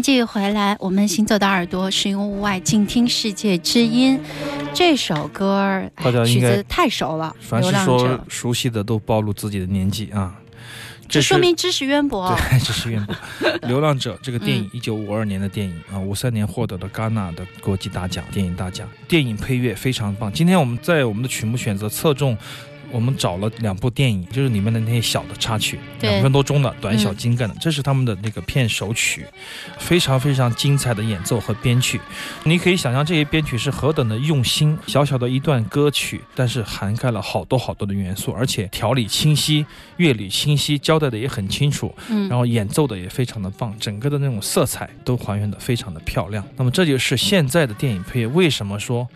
欢迎继续回来，我们行走的耳朵是用屋外静听世界之音。这首歌曲子太熟了，凡是说者，熟悉的都暴露自己的年纪啊。这说明知识渊博。对，知识渊博。《流浪者》这个电影，一九五二年的电影啊，五三年获得了戛纳的国际大奖，电影大奖。电影配乐非常棒。今天我们在我们的曲目选择侧重。我们找了两部电影，就是里面的那些小的插曲，两分多钟的短小嗯精干的，这是他们的那个片首曲，非常非常精彩的演奏和编曲。你可以想象这些编曲是何等的用心，小小的一段歌曲，但是涵盖了好多好多的元素，而且条理清晰，乐理清晰，交代的也很清楚，嗯然后演奏的也非常的棒，整个的那种色彩都还原的非常的漂亮。那么这就是现在的电影配乐为什么说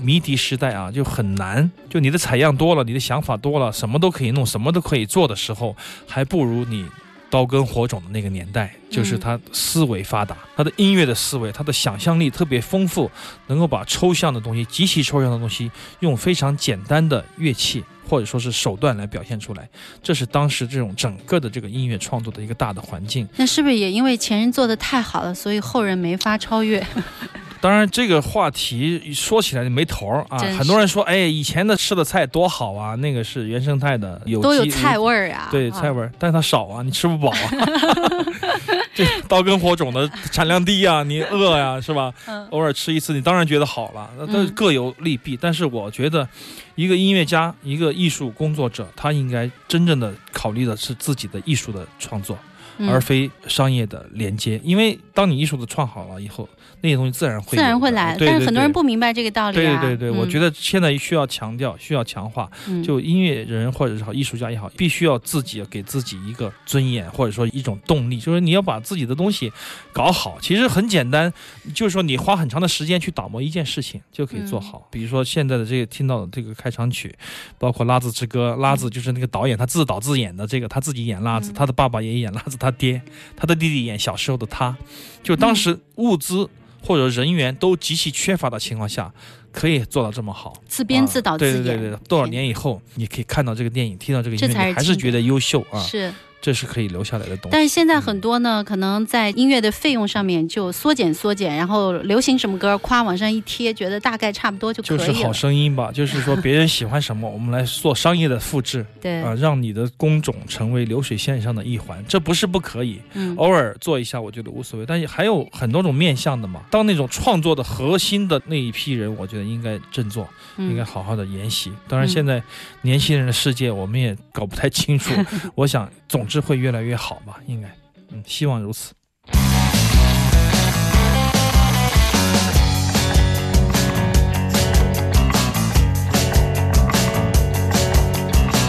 迷笛时代啊就很难，就你的采样多了，你的想法多了，什么都可以弄，什么都可以做的时候，还不如你。刀耕火种的那个年代，就是他思维发达，他的音乐的思维，他的想象力特别丰富，能够把抽象的东西、极其抽象的东西，用非常简单的乐器或者说是手段来表现出来。这是当时这种整个的这个音乐创作的一个大的环境。那是不是也因为前人做的太好了，所以后人没法超越？当然，这个话题说起来就没头儿啊很多人说，哎，以前的吃的菜多好啊，那个是原生态的，有机都有菜味儿啊。啊对菜味儿，但是它少啊，你吃不饱啊。这刀耕火种的产量低呀、你饿呀、是吧？嗯偶尔吃一次，你当然觉得好了，那都嗯各有利弊。但是我觉得，一个音乐家，一个艺术工作者，他应该真正的考虑的是自己的艺术的创作，嗯而非商业的连接。因为当你艺术的创好了以后，那些东西自然会自然会来，对对但是很多人不明白这个道理对啊。对对，我觉得得现在需要强调，需要强化，嗯就音乐人或者是好艺术家也好，必须要自己给自己一个尊严，或者说一种动力，就是你要把自己的东西搞好。其实很简单，就是说你花很长的时间去打磨一件事情就可以做好。比如说现在的这个听到的这个开场曲，包括《拉子之歌》，拉子就是那个导演他自导自演的这个，他自己演拉子，嗯他的爸爸也演拉子，他爹，他的弟弟演小时候的他，就当时物资。或者人员都极其缺乏的情况下，可以做到这么好。自编自导自演，啊对对对对，多少年以后，你可以看到这个电影，听到这个音乐，你还是觉得优秀啊，是。这是可以留下来的东西。但是现在很多呢，可能在音乐的费用上面就缩减缩减，然后流行什么歌，夸往上一贴，觉得大概差不多就可以了。就是好声音吧，就是说别人喜欢什么，我们来做商业的复制 对，啊，让你的工种成为流水线上的一环，这不是不可以，嗯，偶尔做一下我觉得无所谓。但是还有很多种面向的嘛，当那种创作的核心的那一批人，我觉得应该振作，应该嗯好好的研习。当然，嗯现在年轻人的世界我们也搞不太清楚，我想总之会越来越好吧，应该，嗯，希望如此。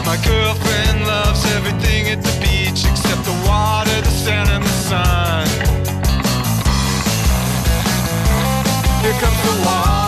My girlfriend loves everything at the beach except the water, the sand, and the sun. Here comes the water.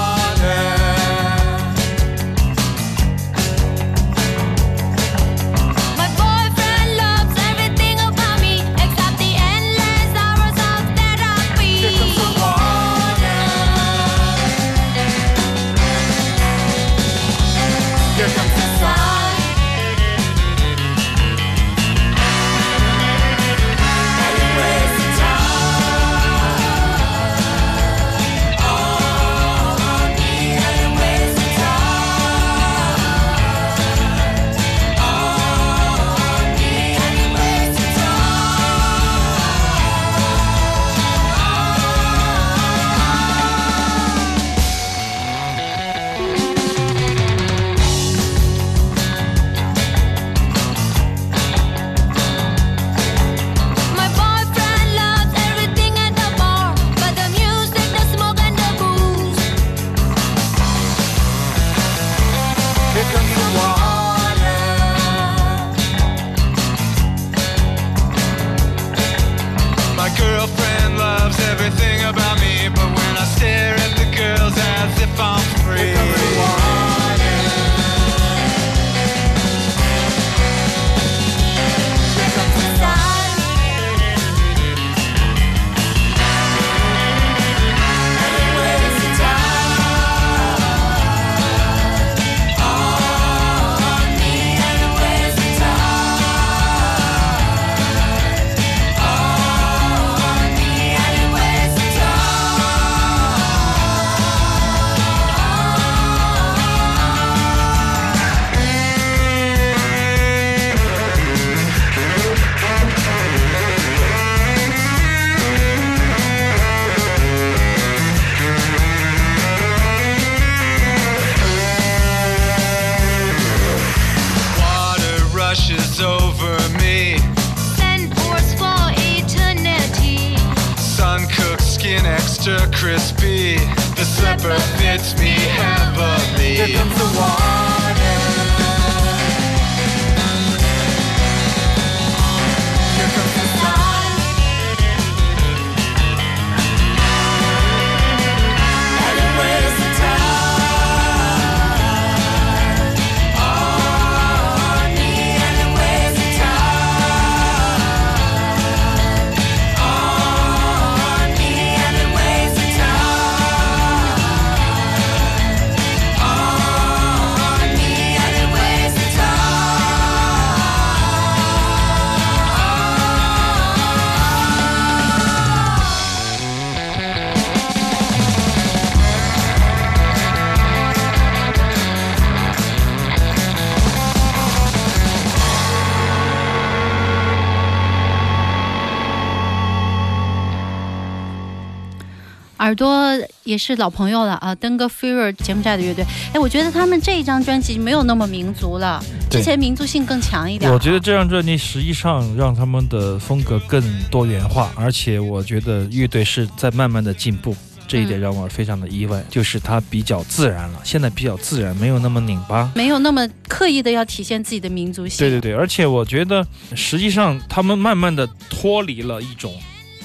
也是老朋友了啊，登哥 Fever 柬埔寨的乐队。哎，我觉得他们这一张专辑没有那么民族了，之前民族性更强一点。我觉得这张专辑实际上让他们的风格更多元化，而且我觉得乐队是在慢慢的进步。这一点嗯让我非常的意外，就是它比较自然了，现在比较自然，没有那么拧巴。没有那么刻意的要体现自己的民族性。对对对，而且我觉得实际上他们慢慢的脱离了一种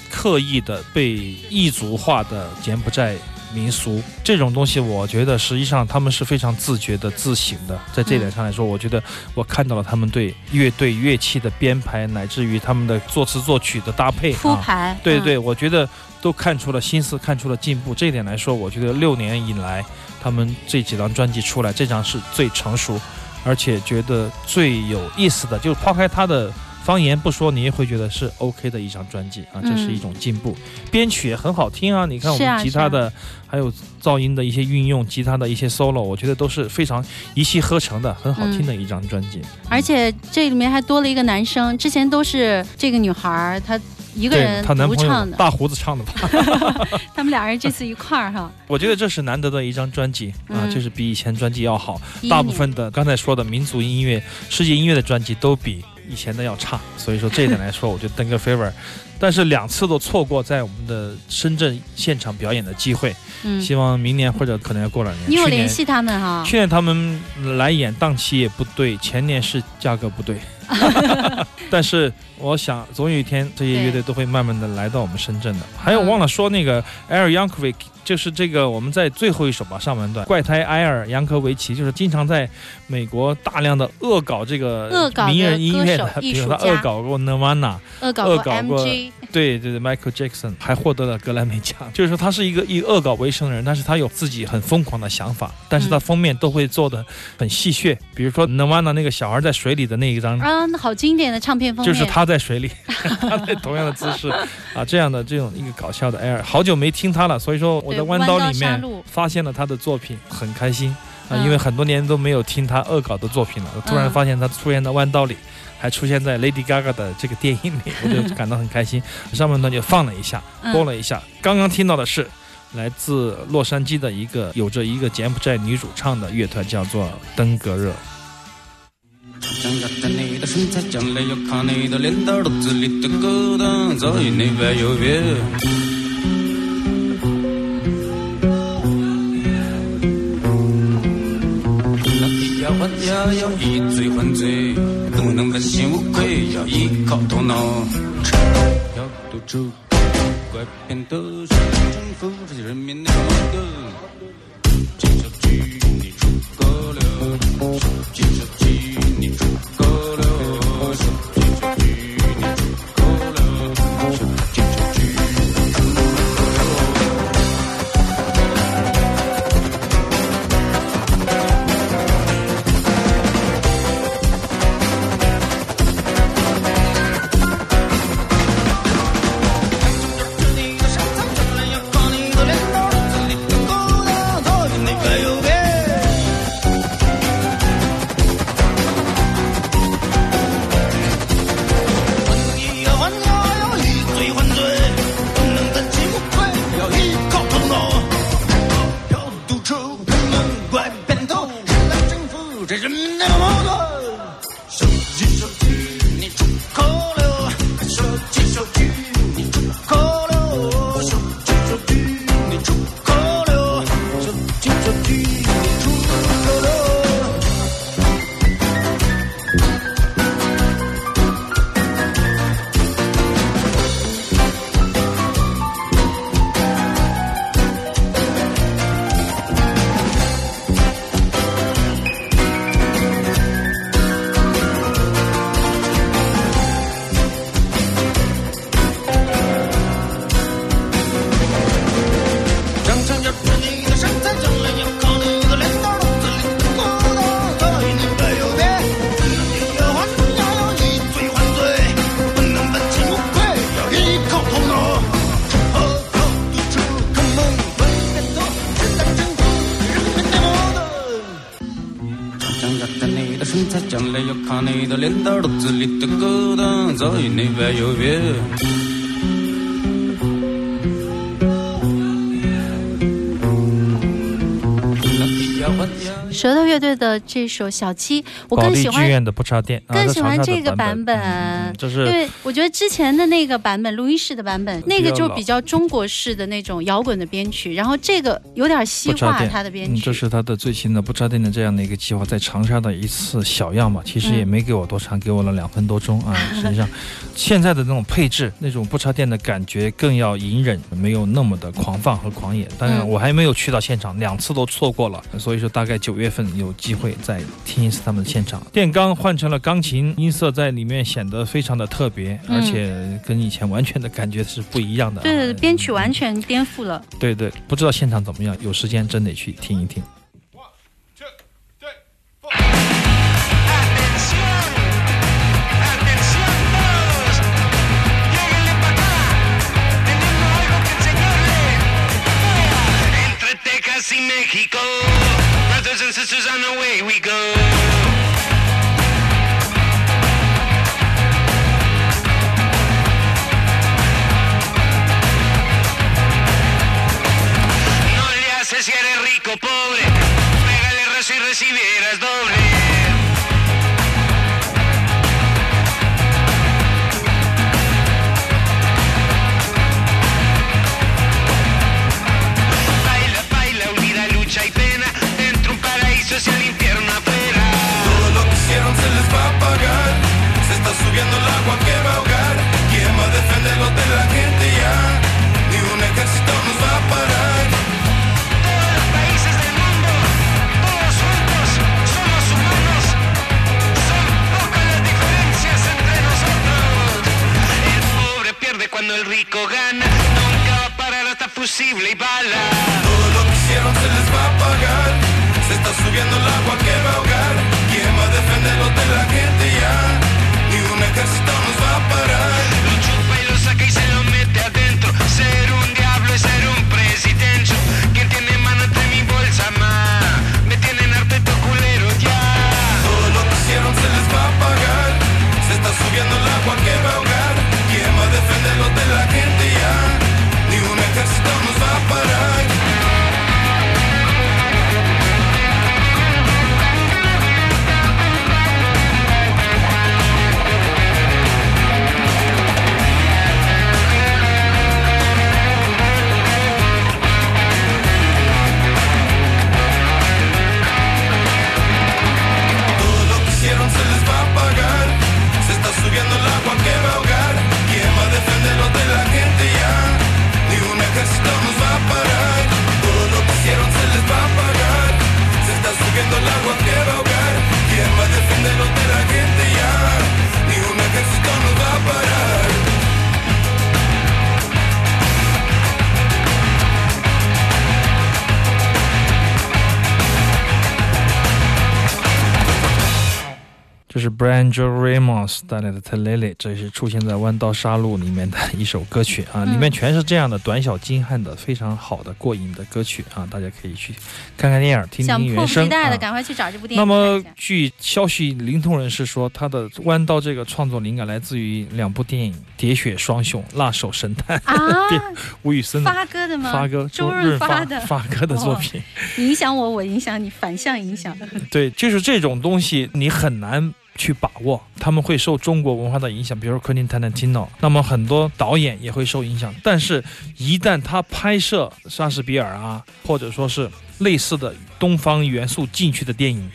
刻意的被异族化的柬埔寨民俗这种东西，我觉得实际上他们是非常自觉的、自省的。在这一点上来说，我觉得我看到了他们对乐队乐器的编排，乃至于他们的作词作曲的搭配啊。铺排。嗯对对，我觉得都看出了心思，看出了进步。这一点来说，我觉得六年以来，他们这几张专辑出来，这张是最成熟，而且觉得最有意思的，就是抛开他的方言不说，你也会觉得是 OK 的一张专辑啊，这是一种进步。编曲也很好听啊，你看我们吉他的，还有噪音的一些运用，吉他的一些 solo，我觉得都是非常一气呵成的，很好听的一张专辑。而且这里面还多了一个男生，之前都是这个女孩儿她一个人她男朋友独唱的，大胡子唱的吧？他们俩人这次一块儿哈，我觉得这是难得的一张专辑啊，嗯就是比以前专辑要好。大部分的刚才说的民族音乐、世界音乐的专辑都比以前的要差，所以说这一点来说，我觉得登个 favor，但是两次都错过在我们的深圳现场表演的机会，嗯，希望明年或者可能要过两年。你有联系他们哈？去年他们来演档期也不对，前年是价格不对，但是我想总有一天这些乐队都会慢慢的来到我们深圳的。还有嗯忘了说那个埃尔杨科维奇，就是这个我们在最后一首吧上半段，怪胎埃尔杨科维奇，就是经常在美国大量的恶搞这个名人音乐的比如他恶搞过 Nirvana，恶搞过 MG，对对对，Michael Jackson 还获得了格莱美奖，就是说他是一个以恶搞为生的人，但是他有自己很疯狂的想法，但是他嗯封面都会做的很戏谑，比如说 Nirvana 那个小孩在水里的那一张。啊，好经典的唱片封面，就是他在水里，他在同样的姿势啊，这样的这种一个搞笑的 air，好久没听他了，所以说我在弯刀里面发现了他的作品，很开心啊，嗯因为很多年都没有听他恶搞的作品了，我突然嗯发现他出现在弯刀里。还出现在 Lady Gaga 的这个电影里，我就感到很开心。上半段就放了一下，嗯播了一下。刚刚听到的是来自洛杉矶的一个有着一个柬埔寨女主唱的乐团，叫做登革热。想要看你的身材，将来要看你的脸蛋儿，肚子里的勾当早已内外有别。要要一醉还醉，不能问心无愧，要依靠头脑。要赌注，怪偏的是征服这些人民的矛盾。ᱛᱟᱲ ᱡᱩᱞᱤᱛ ᱠᱚᱫᱟ ᱡᱟᱭᱱᱤ ᱵᱟᱭᱚᱵᱮ 舌头乐队的这首《小七》，我更喜欢剧院的不插电，啊更喜欢这个版本嗯嗯这因是为我觉得之前的那个版本，录音室的版本，那个就比较中国式的那种摇滚的编曲，然后这个有点西化不插电嗯，它的编曲。这是他的最新的不插电的这样的一个计划，在长沙的一次小样吧，其实也嗯没给我多长，给我了两分多钟啊。实际上，现在的那种配置，那种不插电的感觉更要隐忍，没有那么的狂放和狂野。当然，嗯我还没有去到现场，两次都错过了，所以说大概九月份有机会再听一次他们的现场。电钢换成了钢琴，音色在里面显得非常的特别，嗯而且跟以前完全的感觉是不一样的、啊。对对对，编曲完全颠覆了。对对，不知道现场怎么样，有时间真得去听一听。México, brothers and sisters on the way we go. No le haces si eres rico pobre, pégale rezo y recibirás subiendo el agua que va a ahogar. ¿Quién va a defender los de la gente ya? Ni un ejército nos va a parar. Todos los países del mundo, todos juntos, somos humanos. Son pocas las diferencias entre nosotros. El pobre pierde cuando el rico gana. Nunca va a parar hasta fusible y bala. Todo lo que hicieron se les va a pagar. Se está subiendo el agua que va a ahogar. ¿Quién va a defender los de la gente ya? Ejército nos va a parar. Lo chupa y lo saca y se lo mete adentro. Ser un diablo es ser un presidente. 这是 Brian Joe Ramos 带来的《Telele》，这是出现在《弯刀杀戮》里面的 一首歌曲啊，嗯里面全是这样的短小精悍的、非常好的、过瘾的歌曲啊，大家可以去看看电影，听听原声及待的啊。赶快去找这部电影那么据消息，灵通人士说，他的《弯刀》这个创作灵感来自于两部电影《喋血双雄》《辣手神探》啊，吴宇森的发哥的吗？发哥周润润发的，发哥的作品。影响我，我影响你，反向影响。对，就是这种东西你很难去把握，他们会受中国文化的影响，比如说《客厅谈谈情》呢那么很多导演也会受影响。但是，一旦他拍摄莎士比亚啊，或者说是类似的东方元素进去的电影。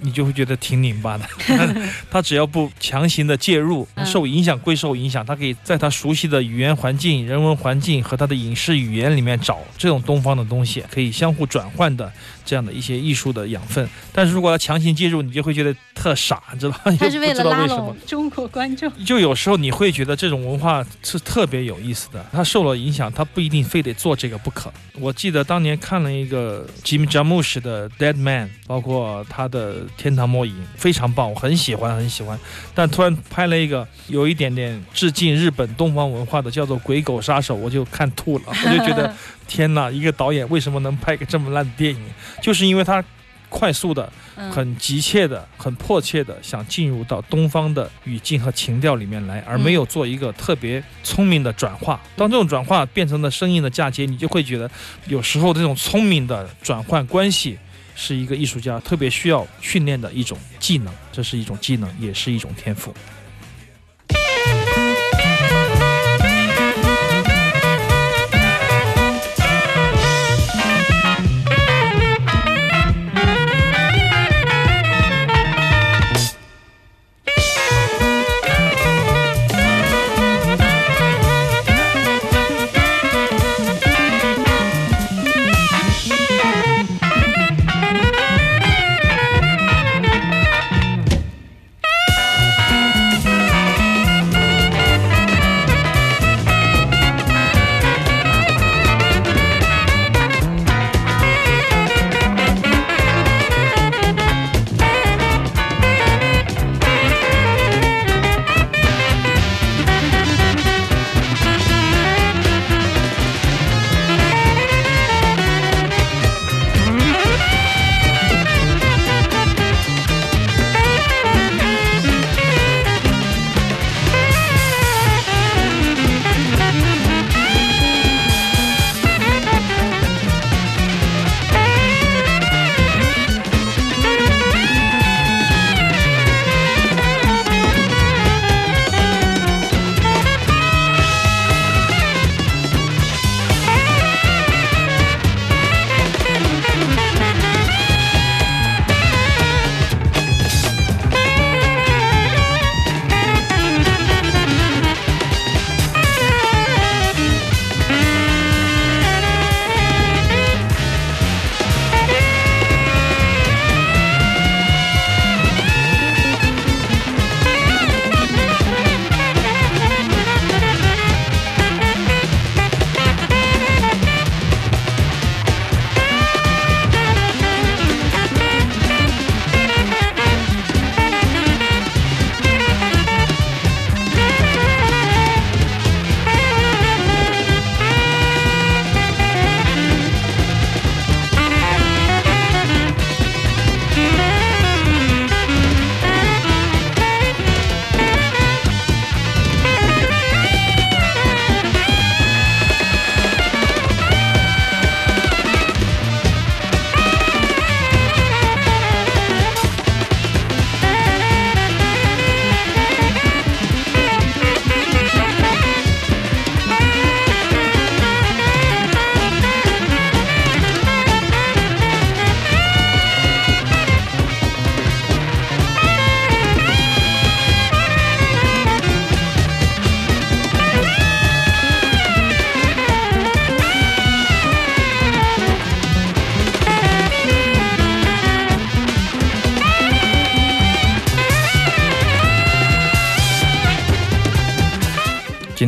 你就会觉得挺拧巴的，他只要不强行的介入，嗯受影响归受影响，他可以在他熟悉的语言环境、人文环境和他的影视语言里面找这种东方的东西，可以相互转换的这样的一些艺术的养分。但是如果他强行介入，你就会觉得特傻，知道吗？他是为不知了拉道为什么拢。中国观众。就有时候你会觉得这种文化是特别有意思的，他受了影响，他不一定非得做这个不可。我记得当年看了一个 Jim Jarmusch 的《Dead Man》，包括他的《天堂魔影》，非常棒，我很喜欢，很喜欢。但突然拍了一个有一点点致敬日本东方文化的，叫做《鬼狗杀手》，我就看吐了，我就觉得 天哪，一个导演为什么能拍个这么烂的电影？就是因为他快速的嗯，很急切的、很迫切的想进入到东方的语境和情调里面来，而没有做一个特别聪明的转化。当这种转化变成了生硬的嫁接，你就会觉得有时候这种聪明的转换关系是一个艺术家特别需要训练的一种技能，这是一种技能，也是一种天赋。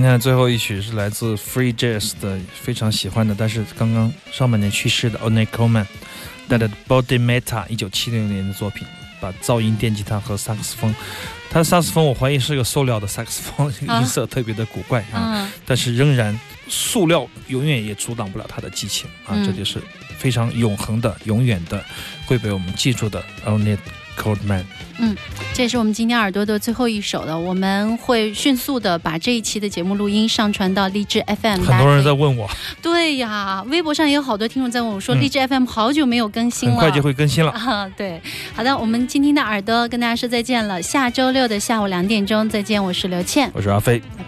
今天的最后一曲是来自 Free Jazz 的非常喜欢的，但是刚刚上半年去世的 Ornette Coleman 带来的 Body Meta，一九七六年的作品，把噪音电吉他和萨克斯风，他的萨克斯风我怀疑是个塑料的萨克斯风，啊音色特别的古怪啊，嗯。但是仍然塑料永远也阻挡不了他的激情啊，嗯。这就是非常永恒的、永远的会被我们记住的 Ornette Coleman。嗯这也是我们今天耳朵的最后一首了。我们会迅速的把这一期的节目录音上传到荔枝 FM。很多人在问我，对呀，微博上也有好多听众在问我说，嗯荔枝 FM 好久没有更新了。很快就会更新了。啊，对，好的，我们今天的耳朵跟大家说再见了，下周六的下午两点钟再见，我是刘倩，我是阿飞。拜